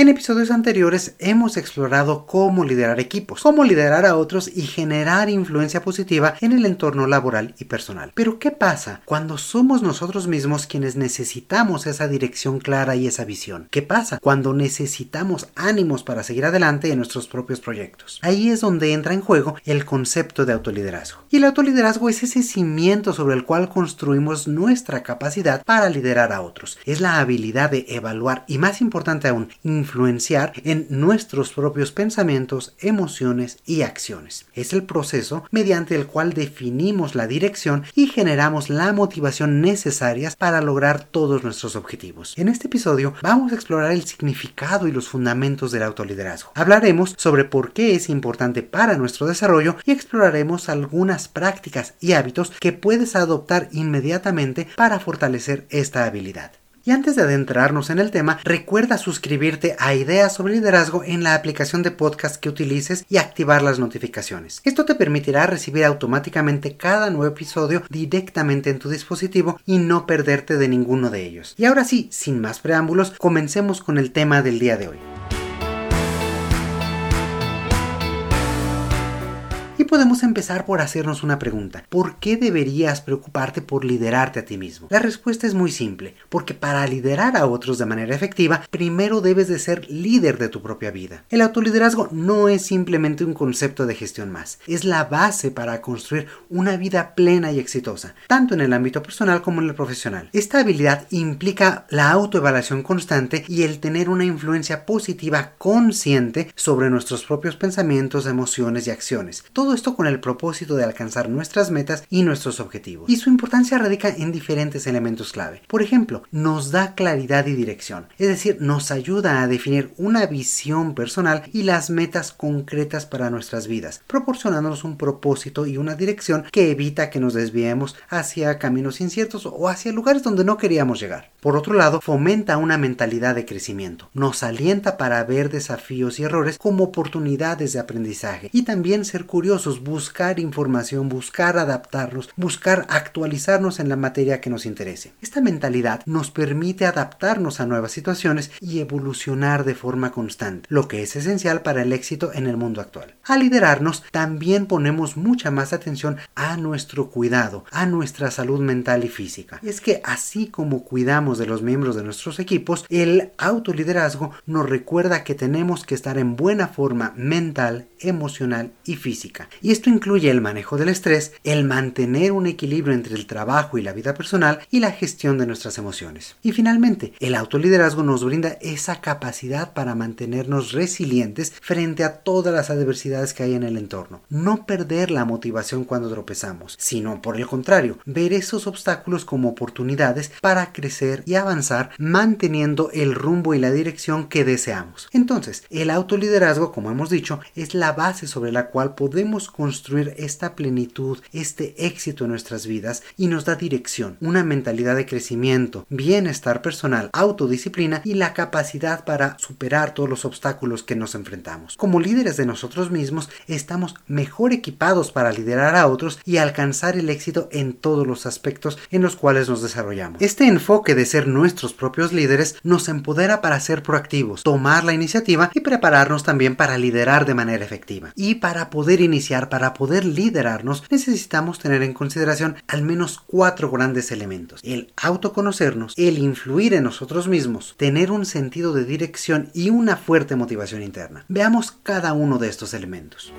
En episodios anteriores hemos explorado cómo liderar equipos, cómo liderar a otros y generar influencia positiva en el entorno laboral y personal. Pero ¿qué pasa cuando somos nosotros mismos quienes necesitamos esa dirección clara y esa visión? ¿Qué pasa cuando necesitamos ánimos para seguir adelante en nuestros propios proyectos? Ahí es donde entra en juego el concepto de autoliderazgo. Y el autoliderazgo es ese cimiento sobre el cual construimos nuestra capacidad para liderar a otros. Es la habilidad de evaluar y más importante aún, influenciar en nuestros propios pensamientos, emociones y acciones. Es el proceso mediante el cual definimos la dirección y generamos la motivación necesarias para lograr todos nuestros objetivos. En este episodio vamos a explorar el significado y los fundamentos del autoliderazgo. Hablaremos sobre por qué es importante para nuestro desarrollo y exploraremos algunas prácticas y hábitos que puedes adoptar inmediatamente para fortalecer esta habilidad. Y antes de adentrarnos en el tema, recuerda suscribirte a Ideas sobre Liderazgo en la aplicación de podcast que utilices y activar las notificaciones. Esto te permitirá recibir automáticamente cada nuevo episodio directamente en tu dispositivo y no perderte de ninguno de ellos. Y ahora sí, sin más preámbulos, comencemos con el tema del día de hoy. Podemos empezar por hacernos una pregunta. ¿Por qué deberías preocuparte por liderarte a ti mismo? La respuesta es muy simple, porque para liderar a otros de manera efectiva, primero debes de ser líder de tu propia vida. El autoliderazgo no es simplemente un concepto de gestión más, es la base para construir una vida plena y exitosa, tanto en el ámbito personal como en el profesional. Esta habilidad implica la autoevaluación constante y el tener una influencia positiva consciente sobre nuestros propios pensamientos, emociones y acciones. Todo esto con el propósito de alcanzar nuestras metas y nuestros objetivos. Y su importancia radica en diferentes elementos clave. Por ejemplo, nos da claridad y dirección, es decir, nos ayuda a definir una visión personal y las metas concretas para nuestras vidas, proporcionándonos un propósito y una dirección que evita que nos desviemos hacia caminos inciertos o hacia lugares donde no queríamos llegar. Por otro lado, fomenta una mentalidad de crecimiento, nos alienta para ver desafíos y errores como oportunidades de aprendizaje y también ser curiosos buscar información, buscar adaptarnos, buscar actualizarnos en la materia que nos interese. Esta mentalidad nos permite adaptarnos a nuevas situaciones y evolucionar de forma constante, lo que es esencial para el éxito en el mundo actual. Al liderarnos, también ponemos mucha más atención a nuestro cuidado, a nuestra salud mental y física. es que así como cuidamos de los miembros de nuestros equipos, el autoliderazgo nos recuerda que tenemos que estar en buena forma mental, emocional y física y esto incluye el manejo del estrés, el mantener un equilibrio entre el trabajo y la vida personal y la gestión de nuestras emociones. Y finalmente, el autoliderazgo nos brinda esa capacidad para mantenernos resilientes frente a todas las adversidades que hay en el entorno. No perder la motivación cuando tropezamos, sino por el contrario, ver esos obstáculos como oportunidades para crecer y avanzar manteniendo el rumbo y la dirección que deseamos. Entonces, el autoliderazgo, como hemos dicho, es la base sobre la cual podemos construir esta plenitud, este éxito en nuestras vidas y nos da dirección, una mentalidad de crecimiento, bienestar personal, autodisciplina y la capacidad para superar todos los obstáculos que nos enfrentamos. Como líderes de nosotros mismos, estamos mejor equipados para liderar a otros y alcanzar el éxito en todos los aspectos en los cuales nos desarrollamos. Este enfoque de ser nuestros propios líderes nos empodera para ser proactivos, tomar la iniciativa y prepararnos también para liderar de manera efectiva. Y para poder iniciar para poder liderarnos, necesitamos tener en consideración al menos cuatro grandes elementos. El autoconocernos, el influir en nosotros mismos, tener un sentido de dirección y una fuerte motivación interna. Veamos cada uno de estos elementos.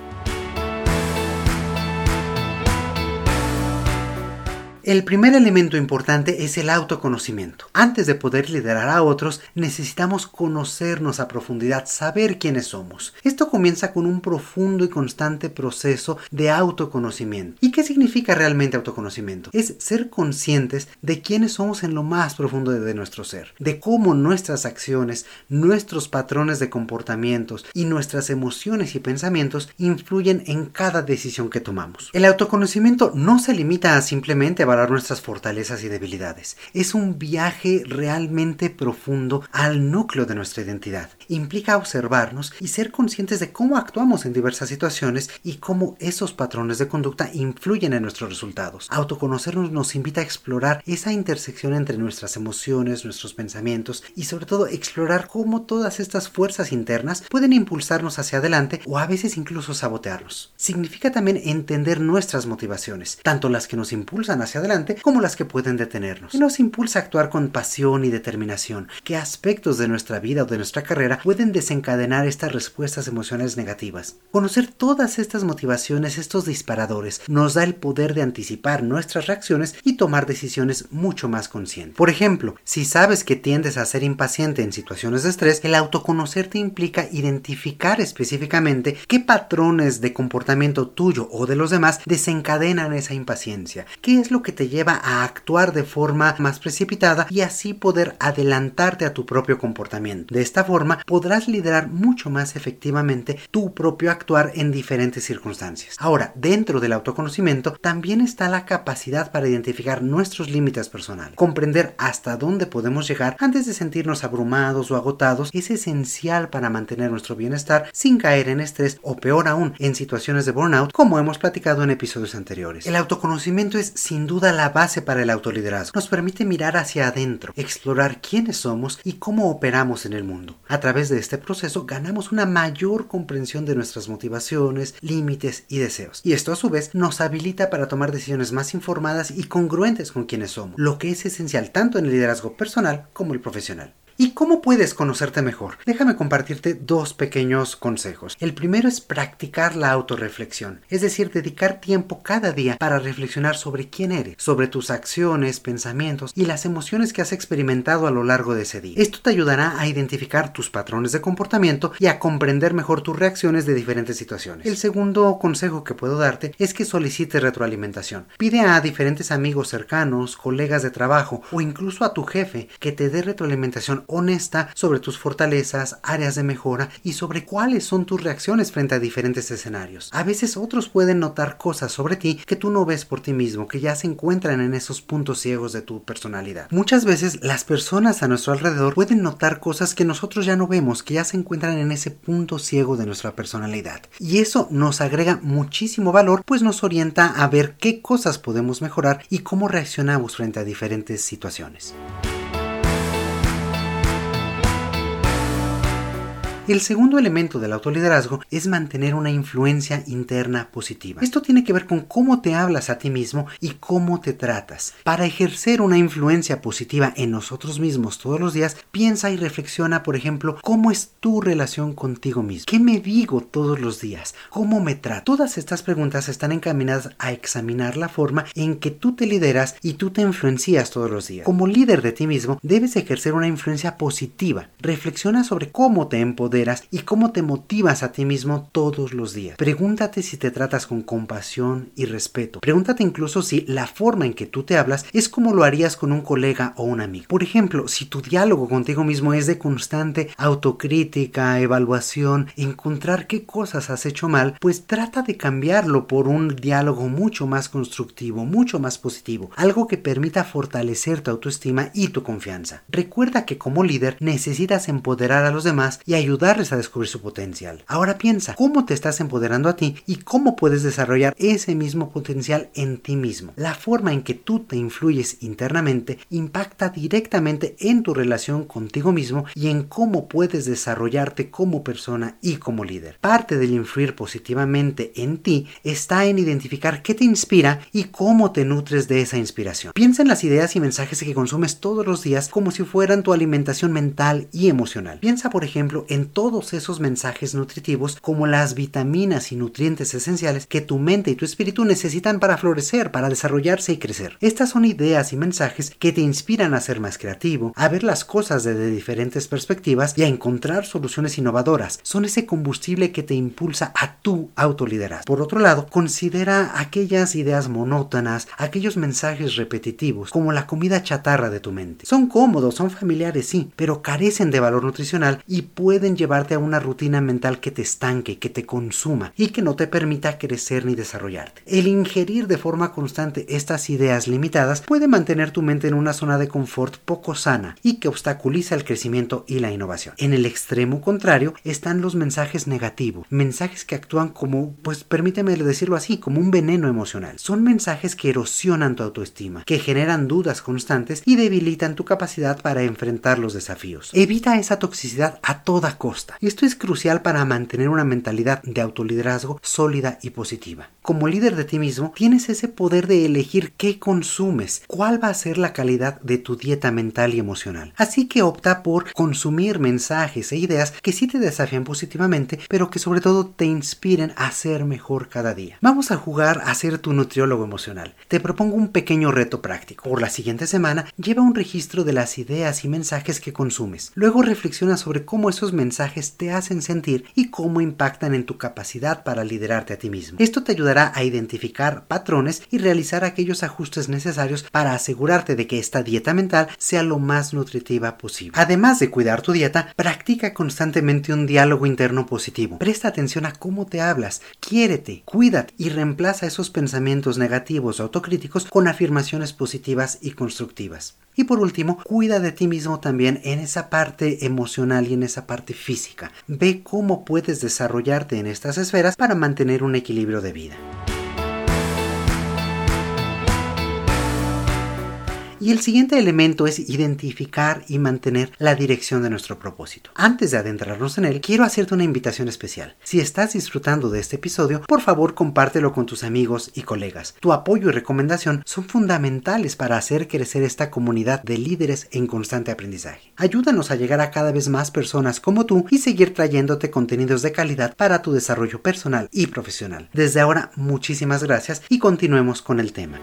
El primer elemento importante es el autoconocimiento. Antes de poder liderar a otros, necesitamos conocernos a profundidad, saber quiénes somos. Esto comienza con un profundo y constante proceso de autoconocimiento. ¿Y qué significa realmente autoconocimiento? Es ser conscientes de quiénes somos en lo más profundo de nuestro ser, de cómo nuestras acciones, nuestros patrones de comportamientos y nuestras emociones y pensamientos influyen en cada decisión que tomamos. El autoconocimiento no se limita a simplemente valorar nuestras fortalezas y debilidades. Es un viaje realmente profundo al núcleo de nuestra identidad. Implica observarnos y ser conscientes de cómo actuamos en diversas situaciones y cómo esos patrones de conducta influyen en nuestros resultados. Autoconocernos nos invita a explorar esa intersección entre nuestras emociones, nuestros pensamientos y sobre todo explorar cómo todas estas fuerzas internas pueden impulsarnos hacia adelante o a veces incluso sabotearnos. Significa también entender nuestras motivaciones, tanto las que nos impulsan hacia adelante como las que pueden detenernos. Nos impulsa a actuar con pasión y determinación. ¿Qué aspectos de nuestra vida o de nuestra carrera pueden desencadenar estas respuestas emocionales negativas? Conocer todas estas motivaciones, estos disparadores, nos da el poder de anticipar nuestras reacciones y tomar decisiones mucho más conscientes. Por ejemplo, si sabes que tiendes a ser impaciente en situaciones de estrés, el autoconocerte implica identificar específicamente qué patrones de comportamiento tuyo o de los demás desencadenan esa impaciencia, qué es lo que te lleva a actuar de forma más precipitada y así poder adelantarte a tu propio comportamiento. De esta forma podrás liderar mucho más efectivamente tu propio actuar en diferentes circunstancias. Ahora, dentro del autoconocimiento también está la capacidad para identificar nuestros límites personales. Comprender hasta dónde podemos llegar antes de sentirnos abrumados o agotados es esencial para mantener nuestro bienestar sin caer en estrés o peor aún en situaciones de burnout como hemos platicado en episodios anteriores. El autoconocimiento es sin duda la base para el autoliderazgo. Nos permite mirar hacia adentro, explorar quiénes somos y cómo operamos en el mundo. A través de este proceso ganamos una mayor comprensión de nuestras motivaciones, límites y deseos. Y esto a su vez nos habilita para tomar decisiones más informadas y congruentes con quienes somos, lo que es esencial tanto en el liderazgo personal como el profesional. ¿Y cómo puedes conocerte mejor? Déjame compartirte dos pequeños consejos. El primero es practicar la autorreflexión, es decir, dedicar tiempo cada día para reflexionar sobre quién eres, sobre tus acciones, pensamientos y las emociones que has experimentado a lo largo de ese día. Esto te ayudará a identificar tus patrones de comportamiento y a comprender mejor tus reacciones de diferentes situaciones. El segundo consejo que puedo darte es que solicites retroalimentación. Pide a diferentes amigos cercanos, colegas de trabajo o incluso a tu jefe que te dé retroalimentación honesta sobre tus fortalezas, áreas de mejora y sobre cuáles son tus reacciones frente a diferentes escenarios. A veces otros pueden notar cosas sobre ti que tú no ves por ti mismo, que ya se encuentran en esos puntos ciegos de tu personalidad. Muchas veces las personas a nuestro alrededor pueden notar cosas que nosotros ya no vemos, que ya se encuentran en ese punto ciego de nuestra personalidad. Y eso nos agrega muchísimo valor, pues nos orienta a ver qué cosas podemos mejorar y cómo reaccionamos frente a diferentes situaciones. El segundo elemento del autoliderazgo es mantener una influencia interna positiva. Esto tiene que ver con cómo te hablas a ti mismo y cómo te tratas. Para ejercer una influencia positiva en nosotros mismos todos los días, piensa y reflexiona, por ejemplo, cómo es tu relación contigo mismo. ¿Qué me digo todos los días? ¿Cómo me trato? Todas estas preguntas están encaminadas a examinar la forma en que tú te lideras y tú te influencias todos los días. Como líder de ti mismo, debes ejercer una influencia positiva. Reflexiona sobre cómo te empoderas y cómo te motivas a ti mismo todos los días. Pregúntate si te tratas con compasión y respeto. Pregúntate incluso si la forma en que tú te hablas es como lo harías con un colega o un amigo. Por ejemplo, si tu diálogo contigo mismo es de constante autocrítica, evaluación, encontrar qué cosas has hecho mal, pues trata de cambiarlo por un diálogo mucho más constructivo, mucho más positivo, algo que permita fortalecer tu autoestima y tu confianza. Recuerda que como líder necesitas empoderar a los demás y ayudar a descubrir su potencial. Ahora piensa, ¿cómo te estás empoderando a ti y cómo puedes desarrollar ese mismo potencial en ti mismo? La forma en que tú te influyes internamente impacta directamente en tu relación contigo mismo y en cómo puedes desarrollarte como persona y como líder. Parte del influir positivamente en ti está en identificar qué te inspira y cómo te nutres de esa inspiración. Piensa en las ideas y mensajes que consumes todos los días como si fueran tu alimentación mental y emocional. Piensa, por ejemplo, en todos esos mensajes nutritivos como las vitaminas y nutrientes esenciales que tu mente y tu espíritu necesitan para florecer, para desarrollarse y crecer. Estas son ideas y mensajes que te inspiran a ser más creativo, a ver las cosas desde diferentes perspectivas y a encontrar soluciones innovadoras. Son ese combustible que te impulsa a tu autoliderazgo. Por otro lado, considera aquellas ideas monótonas, aquellos mensajes repetitivos, como la comida chatarra de tu mente. Son cómodos, son familiares, sí, pero carecen de valor nutricional y pueden llevarte a una rutina mental que te estanque, que te consuma y que no te permita crecer ni desarrollarte. El ingerir de forma constante estas ideas limitadas puede mantener tu mente en una zona de confort poco sana y que obstaculiza el crecimiento y la innovación. En el extremo contrario están los mensajes negativos, mensajes que actúan como, pues permíteme decirlo así, como un veneno emocional. Son mensajes que erosionan tu autoestima, que generan dudas constantes y debilitan tu capacidad para enfrentar los desafíos. Evita esa toxicidad a toda costa. Esto es crucial para mantener una mentalidad de autoliderazgo sólida y positiva. Como líder de ti mismo, tienes ese poder de elegir qué consumes, cuál va a ser la calidad de tu dieta mental y emocional. Así que opta por consumir mensajes e ideas que sí te desafían positivamente, pero que sobre todo te inspiren a ser mejor cada día. Vamos a jugar a ser tu nutriólogo emocional. Te propongo un pequeño reto práctico. Por la siguiente semana, lleva un registro de las ideas y mensajes que consumes. Luego reflexiona sobre cómo esos te hacen sentir y cómo impactan en tu capacidad para liderarte a ti mismo. Esto te ayudará a identificar patrones y realizar aquellos ajustes necesarios para asegurarte de que esta dieta mental sea lo más nutritiva posible. Además de cuidar tu dieta, practica constantemente un diálogo interno positivo. Presta atención a cómo te hablas, quiérete, cuídate y reemplaza esos pensamientos negativos o autocríticos con afirmaciones positivas y constructivas. Y por último, cuida de ti mismo también en esa parte emocional y en esa parte física. Ve cómo puedes desarrollarte en estas esferas para mantener un equilibrio de vida. Y el siguiente elemento es identificar y mantener la dirección de nuestro propósito. Antes de adentrarnos en él, quiero hacerte una invitación especial. Si estás disfrutando de este episodio, por favor compártelo con tus amigos y colegas. Tu apoyo y recomendación son fundamentales para hacer crecer esta comunidad de líderes en constante aprendizaje. Ayúdanos a llegar a cada vez más personas como tú y seguir trayéndote contenidos de calidad para tu desarrollo personal y profesional. Desde ahora, muchísimas gracias y continuemos con el tema.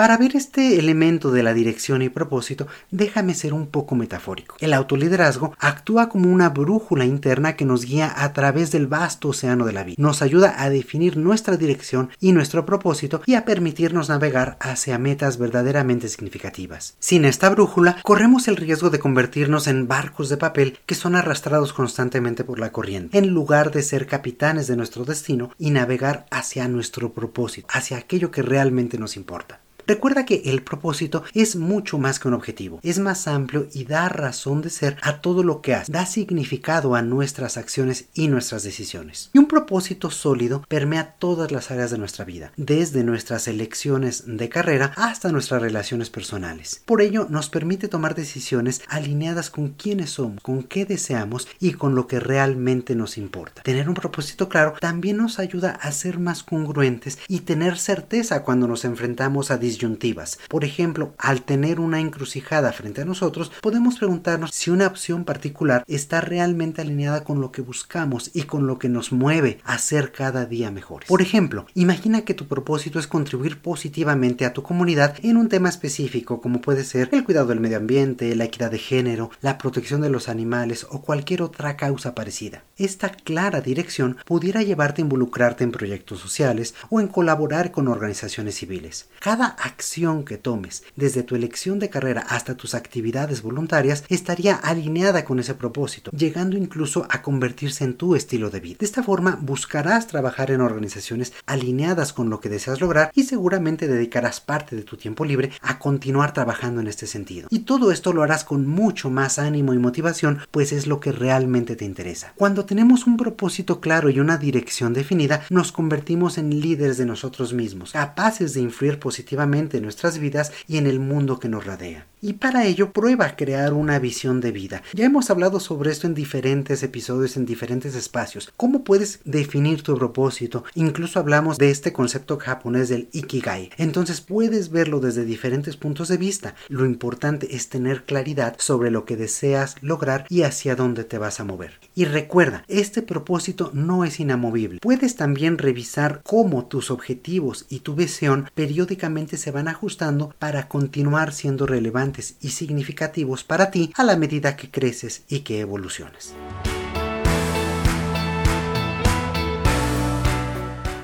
Para ver este elemento de la dirección y propósito, déjame ser un poco metafórico. El autoliderazgo actúa como una brújula interna que nos guía a través del vasto océano de la vida. Nos ayuda a definir nuestra dirección y nuestro propósito y a permitirnos navegar hacia metas verdaderamente significativas. Sin esta brújula, corremos el riesgo de convertirnos en barcos de papel que son arrastrados constantemente por la corriente, en lugar de ser capitanes de nuestro destino y navegar hacia nuestro propósito, hacia aquello que realmente nos importa. Recuerda que el propósito es mucho más que un objetivo, es más amplio y da razón de ser a todo lo que hace, da significado a nuestras acciones y nuestras decisiones. Y un propósito sólido permea todas las áreas de nuestra vida, desde nuestras elecciones de carrera hasta nuestras relaciones personales. Por ello nos permite tomar decisiones alineadas con quiénes somos, con qué deseamos y con lo que realmente nos importa. Tener un propósito claro también nos ayuda a ser más congruentes y tener certeza cuando nos enfrentamos a disyuntivas por ejemplo, al tener una encrucijada frente a nosotros, podemos preguntarnos si una opción particular está realmente alineada con lo que buscamos y con lo que nos mueve a ser cada día mejores. Por ejemplo, imagina que tu propósito es contribuir positivamente a tu comunidad en un tema específico como puede ser el cuidado del medio ambiente, la equidad de género, la protección de los animales o cualquier otra causa parecida. Esta clara dirección pudiera llevarte a involucrarte en proyectos sociales o en colaborar con organizaciones civiles. Cada acción que tomes, desde tu elección de carrera hasta tus actividades voluntarias, estaría alineada con ese propósito, llegando incluso a convertirse en tu estilo de vida. De esta forma, buscarás trabajar en organizaciones alineadas con lo que deseas lograr y seguramente dedicarás parte de tu tiempo libre a continuar trabajando en este sentido. Y todo esto lo harás con mucho más ánimo y motivación, pues es lo que realmente te interesa. Cuando tenemos un propósito claro y una dirección definida, nos convertimos en líderes de nosotros mismos, capaces de influir positivamente en nuestras vidas y en el mundo que nos rodea. Y para ello prueba crear una visión de vida. Ya hemos hablado sobre esto en diferentes episodios, en diferentes espacios. ¿Cómo puedes definir tu propósito? Incluso hablamos de este concepto japonés del Ikigai. Entonces puedes verlo desde diferentes puntos de vista. Lo importante es tener claridad sobre lo que deseas lograr y hacia dónde te vas a mover. Y recuerda, este propósito no es inamovible. Puedes también revisar cómo tus objetivos y tu visión periódicamente se van ajustando para continuar siendo relevantes y significativos para ti a la medida que creces y que evolucionas.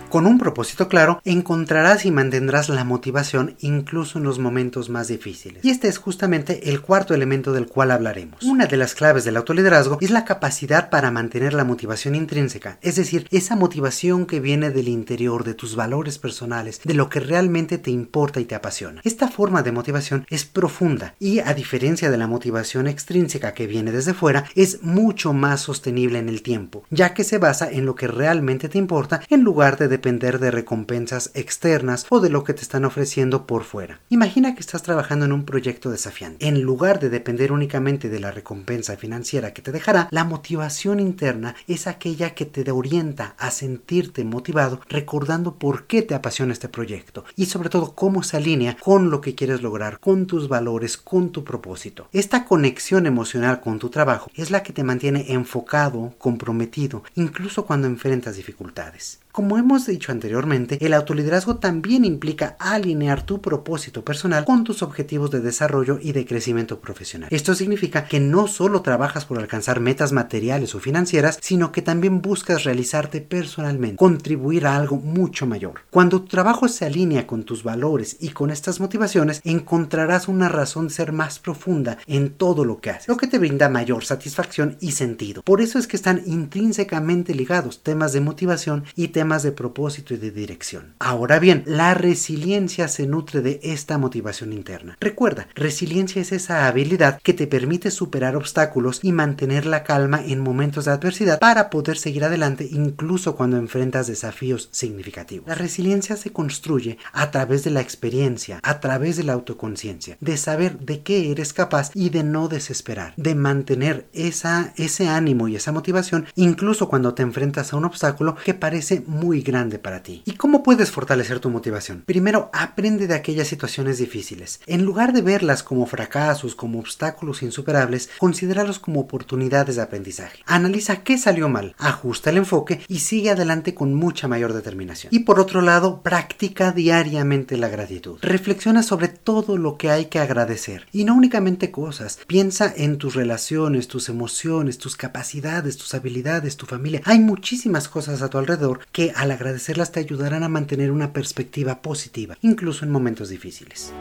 Con un propósito claro, encontrarás y mantendrás la motivación incluso en los momentos más difíciles. Y este es justamente el cuarto elemento del cual hablaremos. Una de las claves del autoliderazgo es la capacidad para mantener la motivación intrínseca, es decir, esa motivación que viene del interior, de tus valores personales, de lo que realmente te importa y te apasiona. Esta forma de motivación es profunda y, a diferencia de la motivación extrínseca que viene desde fuera, es mucho más sostenible en el tiempo, ya que se basa en lo que realmente te importa en lugar de depender de recompensas externas o de lo que te están ofreciendo por fuera. Imagina que estás trabajando en un proyecto desafiante. En lugar de depender únicamente de la recompensa financiera que te dejará, la motivación interna es aquella que te orienta a sentirte motivado recordando por qué te apasiona este proyecto y sobre todo cómo se alinea con lo que quieres lograr, con tus valores, con tu propósito. Esta conexión emocional con tu trabajo es la que te mantiene enfocado, comprometido, incluso cuando enfrentas dificultades. Como hemos dicho anteriormente, el autoliderazgo también implica alinear tu propósito personal con tus objetivos de desarrollo y de crecimiento profesional. Esto significa que no solo trabajas por alcanzar metas materiales o financieras, sino que también buscas realizarte personalmente, contribuir a algo mucho mayor. Cuando tu trabajo se alinea con tus valores y con estas motivaciones, encontrarás una razón de ser más profunda en todo lo que haces, lo que te brinda mayor satisfacción y sentido. Por eso es que están intrínsecamente ligados temas de motivación y temas de propósito y de dirección. Ahora bien, la resiliencia se nutre de esta motivación interna. Recuerda, resiliencia es esa habilidad que te permite superar obstáculos y mantener la calma en momentos de adversidad para poder seguir adelante incluso cuando enfrentas desafíos significativos. La resiliencia se construye a través de la experiencia, a través de la autoconciencia, de saber de qué eres capaz y de no desesperar, de mantener esa, ese ánimo y esa motivación incluso cuando te enfrentas a un obstáculo que parece muy grande para ti. ¿Y cómo puedes fortalecer tu motivación? Primero, aprende de aquellas situaciones difíciles. En lugar de verlas como fracasos, como obstáculos insuperables, considéralos como oportunidades de aprendizaje. Analiza qué salió mal, ajusta el enfoque y sigue adelante con mucha mayor determinación. Y por otro lado, practica diariamente la gratitud. Reflexiona sobre todo lo que hay que agradecer y no únicamente cosas. Piensa en tus relaciones, tus emociones, tus capacidades, tus habilidades, tu familia. Hay muchísimas cosas a tu alrededor que al agradecerlas te ayudarán a mantener una perspectiva positiva, incluso en momentos difíciles.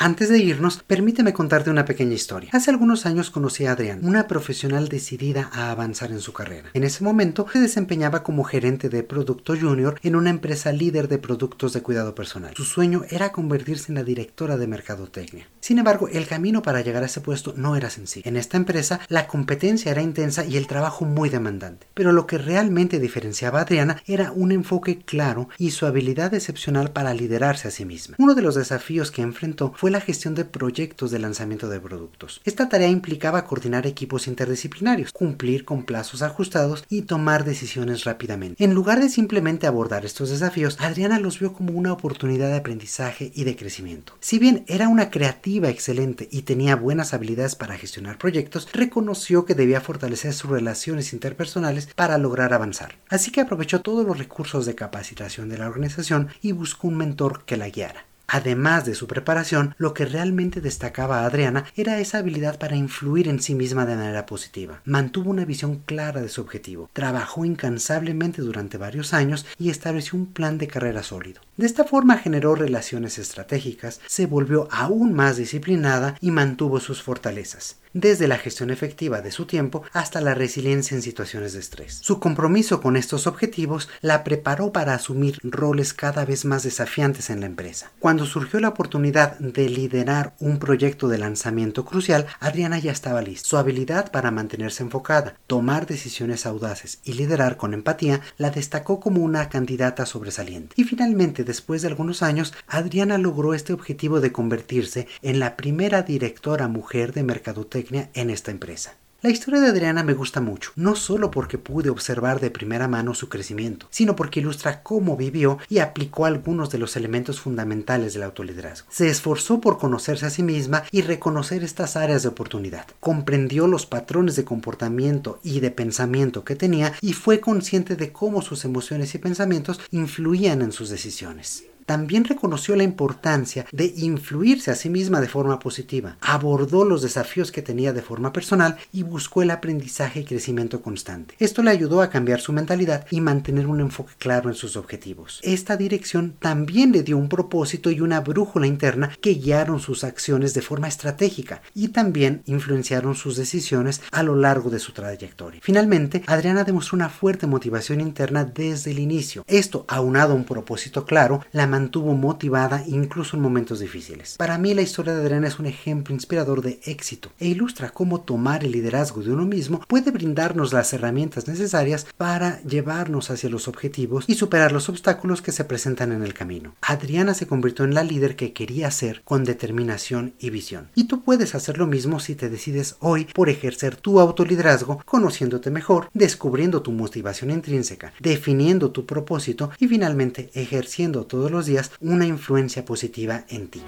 Antes de irnos, permíteme contarte una pequeña historia. Hace algunos años conocí a Adrián, una profesional decidida a avanzar en su carrera. En ese momento se desempeñaba como gerente de producto junior en una empresa líder de productos de cuidado personal. Su sueño era convertirse en la directora de mercadotecnia. Sin embargo, el camino para llegar a ese puesto no era sencillo. En esta empresa, la competencia era intensa y el trabajo muy demandante. Pero lo que realmente diferenciaba a Adriana era un enfoque claro y su habilidad excepcional para liderarse a sí misma. Uno de los desafíos que enfrentó fue la gestión de proyectos de lanzamiento de productos. Esta tarea implicaba coordinar equipos interdisciplinarios, cumplir con plazos ajustados y tomar decisiones rápidamente. En lugar de simplemente abordar estos desafíos, Adriana los vio como una oportunidad de aprendizaje y de crecimiento. Si bien era una creativa excelente y tenía buenas habilidades para gestionar proyectos, reconoció que debía fortalecer sus relaciones interpersonales para lograr avanzar. Así que aprovechó todos los recursos de capacitación de la organización y buscó un mentor que la guiara. Además de su preparación, lo que realmente destacaba a Adriana era esa habilidad para influir en sí misma de manera positiva. Mantuvo una visión clara de su objetivo, trabajó incansablemente durante varios años y estableció un plan de carrera sólido. De esta forma generó relaciones estratégicas, se volvió aún más disciplinada y mantuvo sus fortalezas desde la gestión efectiva de su tiempo hasta la resiliencia en situaciones de estrés. Su compromiso con estos objetivos la preparó para asumir roles cada vez más desafiantes en la empresa. Cuando surgió la oportunidad de liderar un proyecto de lanzamiento crucial, Adriana ya estaba lista. Su habilidad para mantenerse enfocada, tomar decisiones audaces y liderar con empatía la destacó como una candidata sobresaliente. Y finalmente, después de algunos años, Adriana logró este objetivo de convertirse en la primera directora mujer de mercadotecnia en esta empresa. La historia de Adriana me gusta mucho, no solo porque pude observar de primera mano su crecimiento, sino porque ilustra cómo vivió y aplicó algunos de los elementos fundamentales del autoliderazgo. Se esforzó por conocerse a sí misma y reconocer estas áreas de oportunidad. Comprendió los patrones de comportamiento y de pensamiento que tenía y fue consciente de cómo sus emociones y pensamientos influían en sus decisiones. También reconoció la importancia de influirse a sí misma de forma positiva, abordó los desafíos que tenía de forma personal y buscó el aprendizaje y crecimiento constante. Esto le ayudó a cambiar su mentalidad y mantener un enfoque claro en sus objetivos. Esta dirección también le dio un propósito y una brújula interna que guiaron sus acciones de forma estratégica y también influenciaron sus decisiones a lo largo de su trayectoria. Finalmente, Adriana demostró una fuerte motivación interna desde el inicio. Esto, aunado a un propósito claro, la mantuvo motivada incluso en momentos difíciles. Para mí la historia de Adriana es un ejemplo inspirador de éxito e ilustra cómo tomar el liderazgo de uno mismo puede brindarnos las herramientas necesarias para llevarnos hacia los objetivos y superar los obstáculos que se presentan en el camino. Adriana se convirtió en la líder que quería ser con determinación y visión. Y tú puedes hacer lo mismo si te decides hoy por ejercer tu autoliderazgo, conociéndote mejor, descubriendo tu motivación intrínseca, definiendo tu propósito y finalmente ejerciendo todos los días una influencia positiva en ti.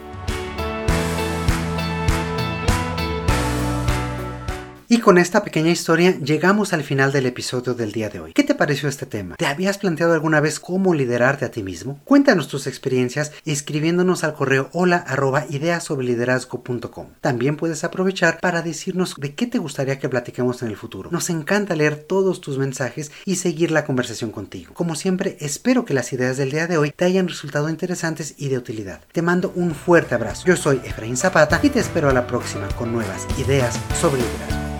Y con esta pequeña historia llegamos al final del episodio del día de hoy. ¿Qué te pareció este tema? ¿Te habías planteado alguna vez cómo liderarte a ti mismo? Cuéntanos tus experiencias escribiéndonos al correo hola arroba También puedes aprovechar para decirnos de qué te gustaría que platiquemos en el futuro. Nos encanta leer todos tus mensajes y seguir la conversación contigo. Como siempre, espero que las ideas del día de hoy te hayan resultado interesantes y de utilidad. Te mando un fuerte abrazo. Yo soy Efraín Zapata y te espero a la próxima con nuevas ideas sobre liderazgo.